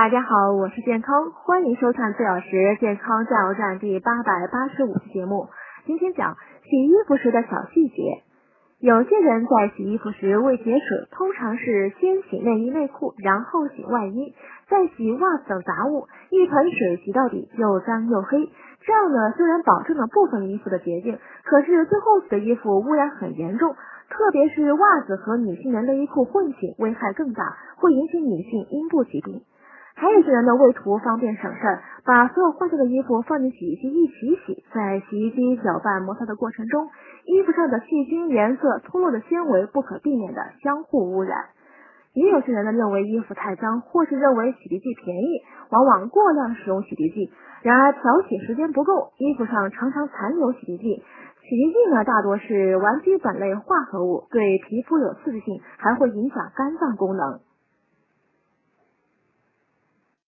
大家好，我是健康，欢迎收看四小时健康加油站第八百八十五期节目。今天讲洗衣服时的小细节。有些人在洗衣服时未节水，通常是先洗内衣内裤，然后洗外衣，再洗袜子等杂物，一盆水洗到底，又脏又黑。这样呢，虽然保证了部分衣服的洁净，可是最后洗的衣服污染很严重，特别是袜子和女性的内衣裤混洗，危害更大，会引起女性阴部疾病。还有些人呢，为图方便省事儿，把所有换下的衣服放进洗衣机一起洗，在洗衣机搅拌摩擦的过程中，衣服上的细菌、颜色、脱落的纤维不可避免的相互污染。也有些人呢，认为衣服太脏，或是认为洗涤剂便宜，往往过量使用洗涤剂。然而漂洗时间不够，衣服上常常残留洗涤剂。洗涤剂呢，大多是烷基苯类化合物，对皮肤有刺激性，还会影响肝脏功能。